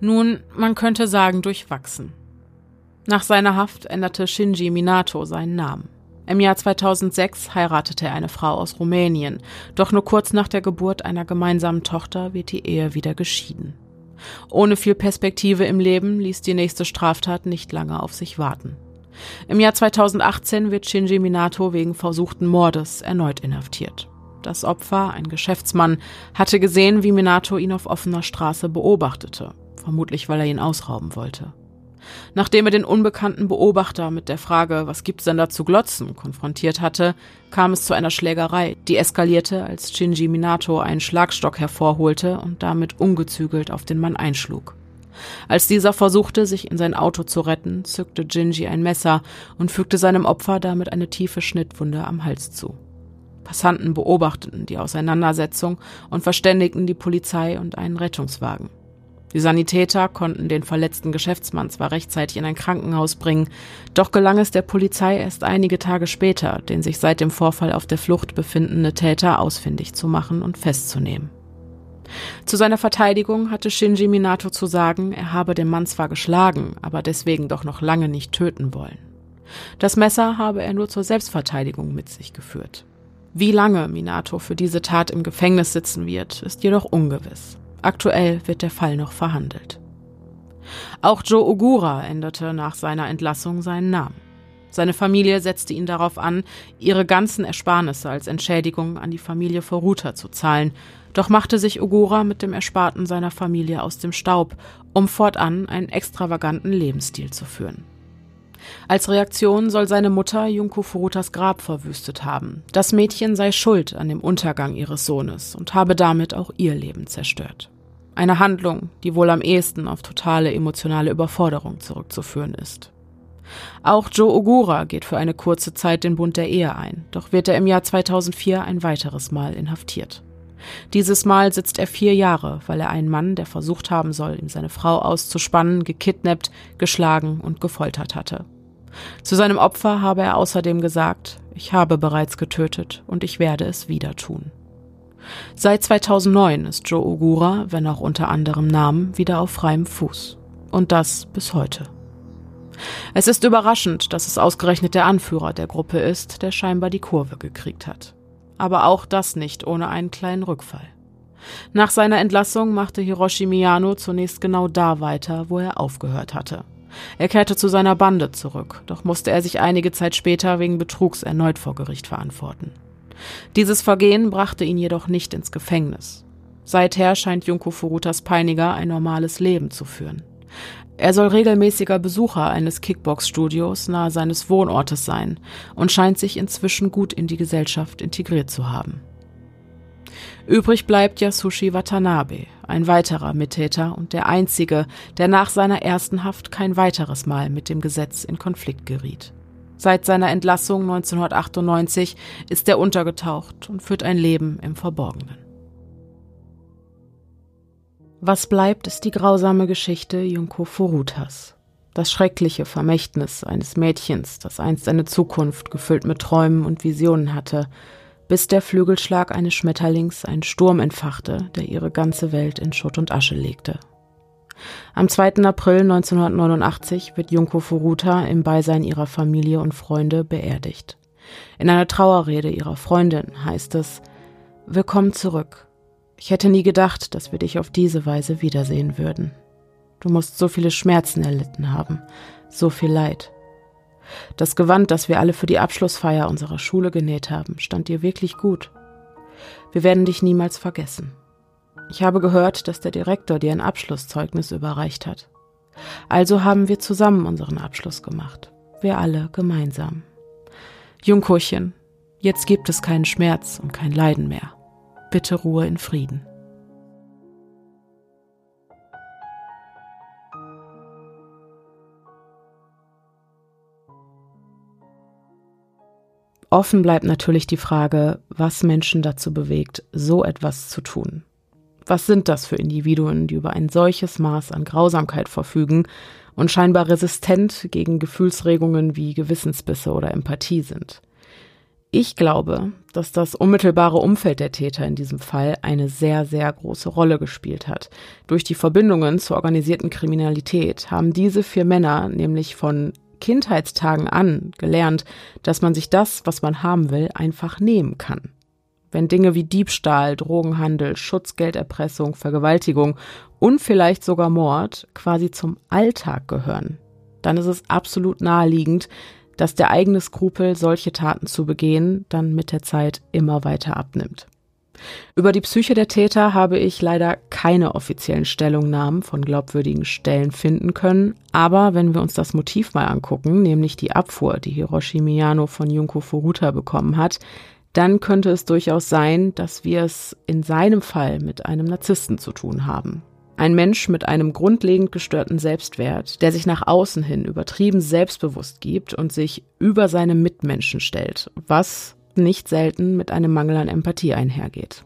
Nun, man könnte sagen, durchwachsen. Nach seiner Haft änderte Shinji Minato seinen Namen. Im Jahr 2006 heiratete er eine Frau aus Rumänien, doch nur kurz nach der Geburt einer gemeinsamen Tochter wird die Ehe wieder geschieden. Ohne viel Perspektive im Leben ließ die nächste Straftat nicht lange auf sich warten. Im Jahr 2018 wird Shinji Minato wegen versuchten Mordes erneut inhaftiert. Das Opfer, ein Geschäftsmann, hatte gesehen, wie Minato ihn auf offener Straße beobachtete vermutlich weil er ihn ausrauben wollte. Nachdem er den unbekannten Beobachter mit der Frage, was gibt's denn da zu glotzen, konfrontiert hatte, kam es zu einer Schlägerei, die eskalierte, als Shinji Minato einen Schlagstock hervorholte und damit ungezügelt auf den Mann einschlug. Als dieser versuchte, sich in sein Auto zu retten, zückte Jinji ein Messer und fügte seinem Opfer damit eine tiefe Schnittwunde am Hals zu. Passanten beobachteten die Auseinandersetzung und verständigten die Polizei und einen Rettungswagen. Die Sanitäter konnten den verletzten Geschäftsmann zwar rechtzeitig in ein Krankenhaus bringen, doch gelang es der Polizei erst einige Tage später, den sich seit dem Vorfall auf der Flucht befindende Täter ausfindig zu machen und festzunehmen. Zu seiner Verteidigung hatte Shinji Minato zu sagen, er habe den Mann zwar geschlagen, aber deswegen doch noch lange nicht töten wollen. Das Messer habe er nur zur Selbstverteidigung mit sich geführt. Wie lange Minato für diese Tat im Gefängnis sitzen wird, ist jedoch ungewiss. Aktuell wird der Fall noch verhandelt. Auch Joe Ogura änderte nach seiner Entlassung seinen Namen. Seine Familie setzte ihn darauf an, ihre ganzen Ersparnisse als Entschädigung an die Familie Foruta zu zahlen, doch machte sich Ogura mit dem Ersparten seiner Familie aus dem Staub, um fortan einen extravaganten Lebensstil zu führen. Als Reaktion soll seine Mutter Junko Furutas Grab verwüstet haben. Das Mädchen sei schuld an dem Untergang ihres Sohnes und habe damit auch ihr Leben zerstört. Eine Handlung, die wohl am ehesten auf totale emotionale Überforderung zurückzuführen ist. Auch Joe Ogura geht für eine kurze Zeit den Bund der Ehe ein, doch wird er im Jahr 2004 ein weiteres Mal inhaftiert. Dieses Mal sitzt er vier Jahre, weil er einen Mann, der versucht haben soll, ihm seine Frau auszuspannen, gekidnappt, geschlagen und gefoltert hatte. Zu seinem Opfer habe er außerdem gesagt, ich habe bereits getötet und ich werde es wieder tun. Seit 2009 ist Joe Ogura, wenn auch unter anderem Namen, wieder auf freiem Fuß. Und das bis heute. Es ist überraschend, dass es ausgerechnet der Anführer der Gruppe ist, der scheinbar die Kurve gekriegt hat. Aber auch das nicht ohne einen kleinen Rückfall. Nach seiner Entlassung machte Hiroshi Miyano zunächst genau da weiter, wo er aufgehört hatte. Er kehrte zu seiner Bande zurück, doch musste er sich einige Zeit später wegen Betrugs erneut vor Gericht verantworten. Dieses Vergehen brachte ihn jedoch nicht ins Gefängnis. Seither scheint Junko Furutas Peiniger ein normales Leben zu führen. Er soll regelmäßiger Besucher eines Kickbox-Studios nahe seines Wohnortes sein und scheint sich inzwischen gut in die Gesellschaft integriert zu haben. Übrig bleibt Yasushi Watanabe, ein weiterer Mittäter und der einzige, der nach seiner ersten Haft kein weiteres Mal mit dem Gesetz in Konflikt geriet. Seit seiner Entlassung 1998 ist er untergetaucht und führt ein Leben im Verborgenen. Was bleibt, ist die grausame Geschichte Junko Furutas. Das schreckliche Vermächtnis eines Mädchens, das einst eine Zukunft gefüllt mit Träumen und Visionen hatte, bis der Flügelschlag eines Schmetterlings einen Sturm entfachte, der ihre ganze Welt in Schutt und Asche legte. Am 2. April 1989 wird Junko Furuta im Beisein ihrer Familie und Freunde beerdigt. In einer Trauerrede ihrer Freundin heißt es Willkommen zurück. Ich hätte nie gedacht, dass wir dich auf diese Weise wiedersehen würden. Du musst so viele Schmerzen erlitten haben, so viel Leid. Das Gewand, das wir alle für die Abschlussfeier unserer Schule genäht haben, stand dir wirklich gut. Wir werden dich niemals vergessen. Ich habe gehört, dass der Direktor dir ein Abschlusszeugnis überreicht hat. Also haben wir zusammen unseren Abschluss gemacht. Wir alle gemeinsam. Jungkurchen, jetzt gibt es keinen Schmerz und kein Leiden mehr. Bitte Ruhe in Frieden. Offen bleibt natürlich die Frage, was Menschen dazu bewegt, so etwas zu tun. Was sind das für Individuen, die über ein solches Maß an Grausamkeit verfügen und scheinbar resistent gegen Gefühlsregungen wie Gewissensbisse oder Empathie sind? Ich glaube, dass das unmittelbare Umfeld der Täter in diesem Fall eine sehr, sehr große Rolle gespielt hat. Durch die Verbindungen zur organisierten Kriminalität haben diese vier Männer nämlich von Kindheitstagen an gelernt, dass man sich das, was man haben will, einfach nehmen kann. Wenn Dinge wie Diebstahl, Drogenhandel, Schutzgelderpressung, Vergewaltigung und vielleicht sogar Mord quasi zum Alltag gehören, dann ist es absolut naheliegend, dass der eigene Skrupel, solche Taten zu begehen, dann mit der Zeit immer weiter abnimmt. Über die Psyche der Täter habe ich leider keine offiziellen Stellungnahmen von glaubwürdigen Stellen finden können, aber wenn wir uns das Motiv mal angucken, nämlich die Abfuhr, die Hiroshi Miyano von Junko Furuta bekommen hat, dann könnte es durchaus sein, dass wir es in seinem Fall mit einem Narzissten zu tun haben. Ein Mensch mit einem grundlegend gestörten Selbstwert, der sich nach außen hin übertrieben selbstbewusst gibt und sich über seine Mitmenschen stellt, was nicht selten mit einem Mangel an Empathie einhergeht.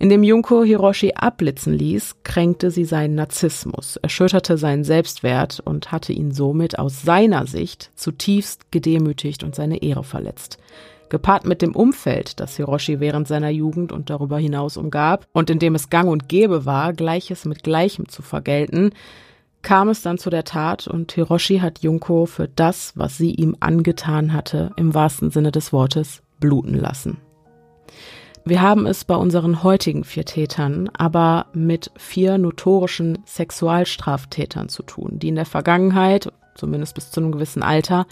Indem Junko Hiroshi abblitzen ließ, kränkte sie seinen Narzissmus, erschütterte seinen Selbstwert und hatte ihn somit aus seiner Sicht zutiefst gedemütigt und seine Ehre verletzt. Gepaart mit dem Umfeld, das Hiroshi während seiner Jugend und darüber hinaus umgab und in dem es gang und gäbe war, Gleiches mit Gleichem zu vergelten, kam es dann zu der Tat und Hiroshi hat Junko für das, was sie ihm angetan hatte, im wahrsten Sinne des Wortes bluten lassen. Wir haben es bei unseren heutigen vier Tätern aber mit vier notorischen Sexualstraftätern zu tun, die in der Vergangenheit, zumindest bis zu einem gewissen Alter,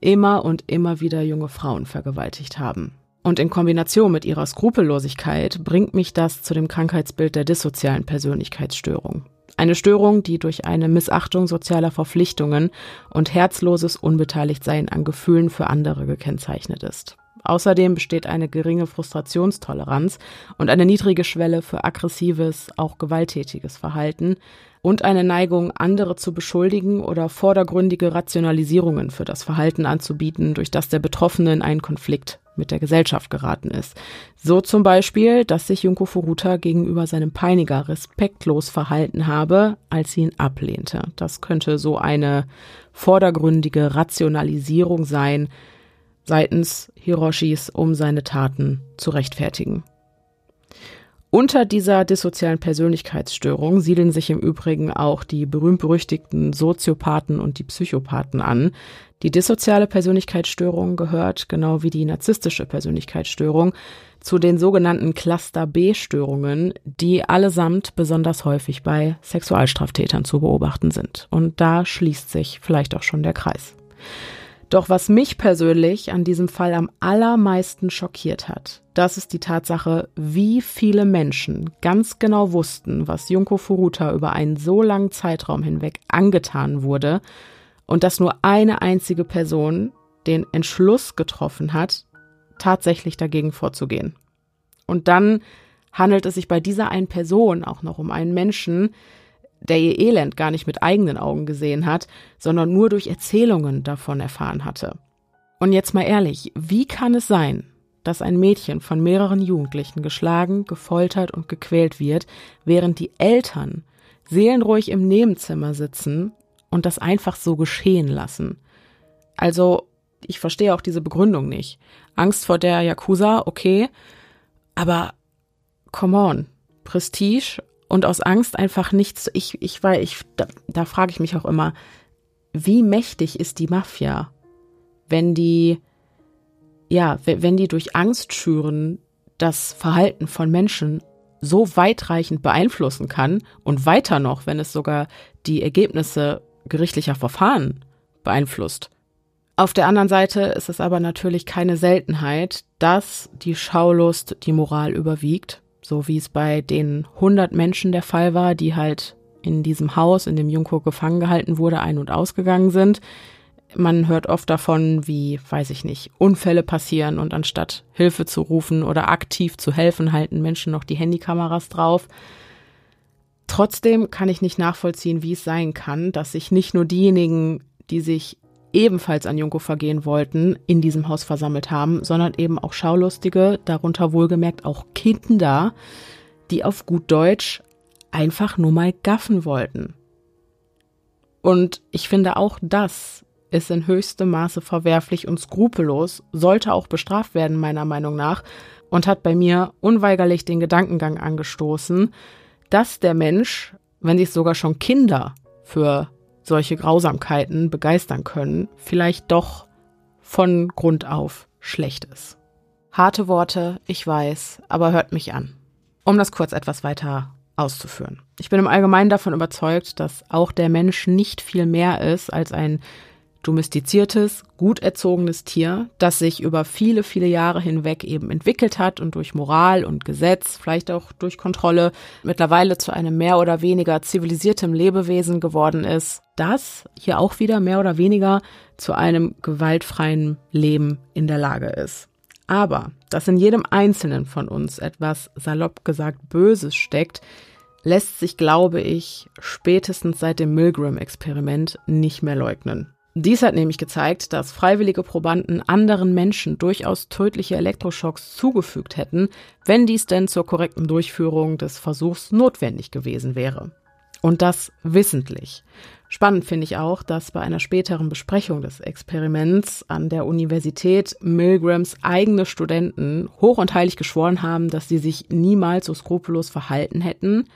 immer und immer wieder junge Frauen vergewaltigt haben. Und in Kombination mit ihrer Skrupellosigkeit bringt mich das zu dem Krankheitsbild der dissozialen Persönlichkeitsstörung. Eine Störung, die durch eine Missachtung sozialer Verpflichtungen und herzloses Unbeteiligtsein an Gefühlen für andere gekennzeichnet ist. Außerdem besteht eine geringe Frustrationstoleranz und eine niedrige Schwelle für aggressives, auch gewalttätiges Verhalten und eine Neigung, andere zu beschuldigen oder vordergründige Rationalisierungen für das Verhalten anzubieten, durch das der Betroffene in einen Konflikt mit der Gesellschaft geraten ist. So zum Beispiel, dass sich Junko Furuta gegenüber seinem Peiniger respektlos verhalten habe, als sie ihn ablehnte. Das könnte so eine vordergründige Rationalisierung sein, seitens Hiroshis, um seine Taten zu rechtfertigen. Unter dieser dissozialen Persönlichkeitsstörung siedeln sich im Übrigen auch die berühmt-berüchtigten Soziopathen und die Psychopathen an. Die dissoziale Persönlichkeitsstörung gehört, genau wie die narzisstische Persönlichkeitsstörung, zu den sogenannten Cluster B-Störungen, die allesamt besonders häufig bei Sexualstraftätern zu beobachten sind. Und da schließt sich vielleicht auch schon der Kreis. Doch was mich persönlich an diesem Fall am allermeisten schockiert hat, das ist die Tatsache, wie viele Menschen ganz genau wussten, was Junko Furuta über einen so langen Zeitraum hinweg angetan wurde und dass nur eine einzige Person den Entschluss getroffen hat, tatsächlich dagegen vorzugehen. Und dann handelt es sich bei dieser einen Person auch noch um einen Menschen, der ihr Elend gar nicht mit eigenen Augen gesehen hat, sondern nur durch Erzählungen davon erfahren hatte. Und jetzt mal ehrlich, wie kann es sein, dass ein Mädchen von mehreren Jugendlichen geschlagen, gefoltert und gequält wird, während die Eltern seelenruhig im Nebenzimmer sitzen und das einfach so geschehen lassen. Also, ich verstehe auch diese Begründung nicht. Angst vor der Yakuza, okay, aber come on, Prestige und aus Angst einfach nichts. Ich, ich, weil ich, da, da frage ich mich auch immer, wie mächtig ist die Mafia, wenn die, ja, wenn die durch Angst schüren das Verhalten von Menschen so weitreichend beeinflussen kann und weiter noch, wenn es sogar die Ergebnisse gerichtlicher Verfahren beeinflusst. Auf der anderen Seite ist es aber natürlich keine Seltenheit, dass die Schaulust die Moral überwiegt, so wie es bei den 100 Menschen der Fall war, die halt in diesem Haus, in dem Junko gefangen gehalten wurde, ein- und ausgegangen sind. Man hört oft davon, wie, weiß ich nicht, Unfälle passieren und anstatt Hilfe zu rufen oder aktiv zu helfen, halten Menschen noch die Handykameras drauf. Trotzdem kann ich nicht nachvollziehen, wie es sein kann, dass sich nicht nur diejenigen, die sich ebenfalls an Junko vergehen wollten, in diesem Haus versammelt haben, sondern eben auch Schaulustige, darunter wohlgemerkt auch Kinder, die auf gut Deutsch einfach nur mal gaffen wollten. Und ich finde auch das ist in höchstem Maße verwerflich und skrupellos, sollte auch bestraft werden, meiner Meinung nach, und hat bei mir unweigerlich den Gedankengang angestoßen, dass der Mensch, wenn sich sogar schon Kinder für solche Grausamkeiten begeistern können, vielleicht doch von Grund auf schlecht ist. Harte Worte, ich weiß, aber hört mich an. Um das kurz etwas weiter auszuführen. Ich bin im Allgemeinen davon überzeugt, dass auch der Mensch nicht viel mehr ist als ein domestiziertes, gut erzogenes Tier, das sich über viele, viele Jahre hinweg eben entwickelt hat und durch Moral und Gesetz, vielleicht auch durch Kontrolle, mittlerweile zu einem mehr oder weniger zivilisiertem Lebewesen geworden ist, das hier auch wieder mehr oder weniger zu einem gewaltfreien Leben in der Lage ist. Aber dass in jedem Einzelnen von uns etwas salopp gesagt Böses steckt, lässt sich, glaube ich, spätestens seit dem Milgram-Experiment nicht mehr leugnen. Dies hat nämlich gezeigt, dass freiwillige Probanden anderen Menschen durchaus tödliche Elektroschocks zugefügt hätten, wenn dies denn zur korrekten Durchführung des Versuchs notwendig gewesen wäre. Und das wissentlich. Spannend finde ich auch, dass bei einer späteren Besprechung des Experiments an der Universität Milgrams eigene Studenten hoch und heilig geschworen haben, dass sie sich niemals so skrupellos verhalten hätten.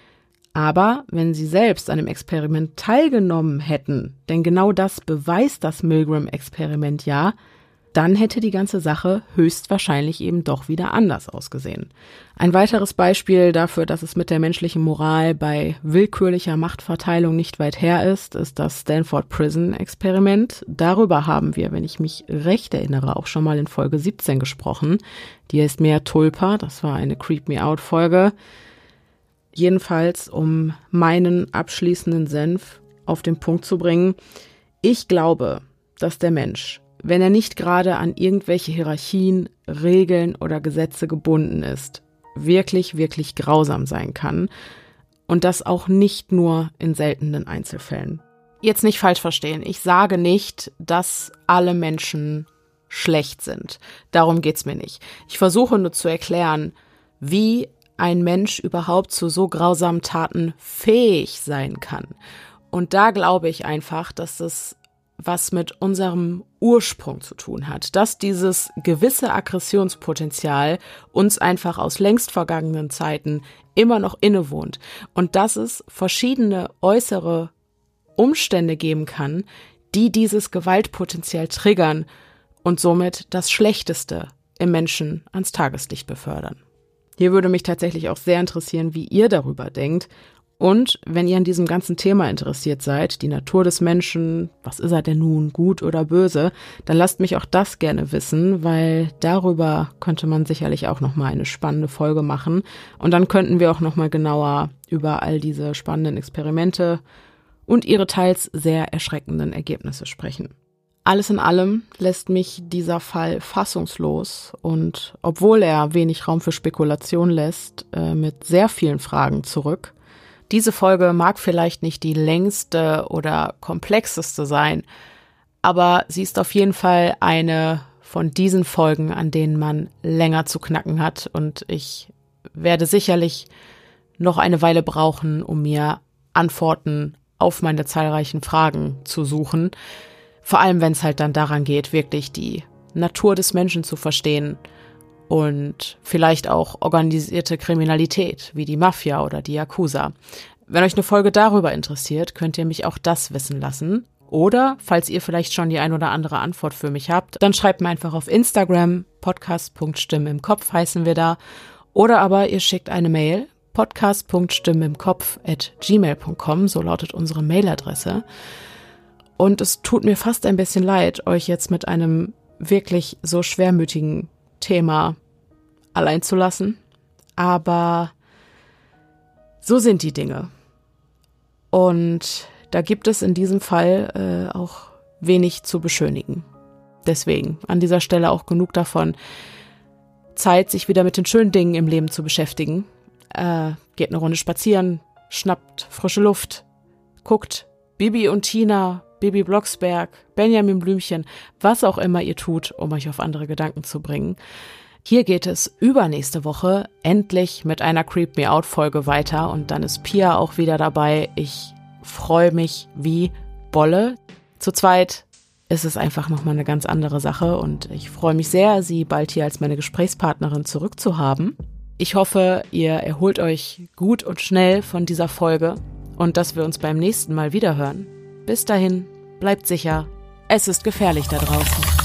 Aber wenn sie selbst an dem Experiment teilgenommen hätten, denn genau das beweist das Milgram-Experiment ja, dann hätte die ganze Sache höchstwahrscheinlich eben doch wieder anders ausgesehen. Ein weiteres Beispiel dafür, dass es mit der menschlichen Moral bei willkürlicher Machtverteilung nicht weit her ist, ist das Stanford Prison Experiment. Darüber haben wir, wenn ich mich recht erinnere, auch schon mal in Folge 17 gesprochen. Die heißt mehr Tulpa, das war eine Creep Me Out Folge. Jedenfalls, um meinen abschließenden Senf auf den Punkt zu bringen. Ich glaube, dass der Mensch wenn er nicht gerade an irgendwelche Hierarchien, Regeln oder Gesetze gebunden ist, wirklich, wirklich grausam sein kann. Und das auch nicht nur in seltenen Einzelfällen. Jetzt nicht falsch verstehen. Ich sage nicht, dass alle Menschen schlecht sind. Darum geht's mir nicht. Ich versuche nur zu erklären, wie ein Mensch überhaupt zu so grausamen Taten fähig sein kann. Und da glaube ich einfach, dass es was mit unserem Ursprung zu tun hat, dass dieses gewisse Aggressionspotenzial uns einfach aus längst vergangenen Zeiten immer noch innewohnt und dass es verschiedene äußere Umstände geben kann, die dieses Gewaltpotenzial triggern und somit das Schlechteste im Menschen ans Tageslicht befördern. Hier würde mich tatsächlich auch sehr interessieren, wie ihr darüber denkt und wenn ihr an diesem ganzen Thema interessiert seid, die Natur des Menschen, was ist er denn nun, gut oder böse, dann lasst mich auch das gerne wissen, weil darüber könnte man sicherlich auch noch mal eine spannende Folge machen und dann könnten wir auch noch mal genauer über all diese spannenden Experimente und ihre teils sehr erschreckenden Ergebnisse sprechen. Alles in allem lässt mich dieser Fall fassungslos und obwohl er wenig Raum für Spekulation lässt, äh, mit sehr vielen Fragen zurück. Diese Folge mag vielleicht nicht die längste oder komplexeste sein, aber sie ist auf jeden Fall eine von diesen Folgen, an denen man länger zu knacken hat und ich werde sicherlich noch eine Weile brauchen, um mir Antworten auf meine zahlreichen Fragen zu suchen. Vor allem, wenn es halt dann daran geht, wirklich die Natur des Menschen zu verstehen und vielleicht auch organisierte Kriminalität wie die Mafia oder die Yakuza. Wenn euch eine Folge darüber interessiert, könnt ihr mich auch das wissen lassen. Oder, falls ihr vielleicht schon die ein oder andere Antwort für mich habt, dann schreibt mir einfach auf Instagram, podcast.stimme im Kopf heißen wir da. Oder aber ihr schickt eine Mail, podcast.stimme im Kopf at gmail.com, so lautet unsere Mailadresse. Und es tut mir fast ein bisschen leid, euch jetzt mit einem wirklich so schwermütigen Thema allein zu lassen. Aber so sind die Dinge. Und da gibt es in diesem Fall äh, auch wenig zu beschönigen. Deswegen an dieser Stelle auch genug davon. Zeit, sich wieder mit den schönen Dingen im Leben zu beschäftigen. Äh, geht eine Runde spazieren, schnappt frische Luft, guckt Bibi und Tina, Bibi Blocksberg, Benjamin Blümchen, was auch immer ihr tut, um euch auf andere Gedanken zu bringen. Hier geht es übernächste Woche endlich mit einer Creep Me Out Folge weiter und dann ist Pia auch wieder dabei. Ich freue mich wie Bolle. Zu zweit ist es einfach nochmal eine ganz andere Sache und ich freue mich sehr, sie bald hier als meine Gesprächspartnerin zurückzuhaben. Ich hoffe, ihr erholt euch gut und schnell von dieser Folge und dass wir uns beim nächsten Mal wiederhören. Bis dahin, bleibt sicher, es ist gefährlich da draußen.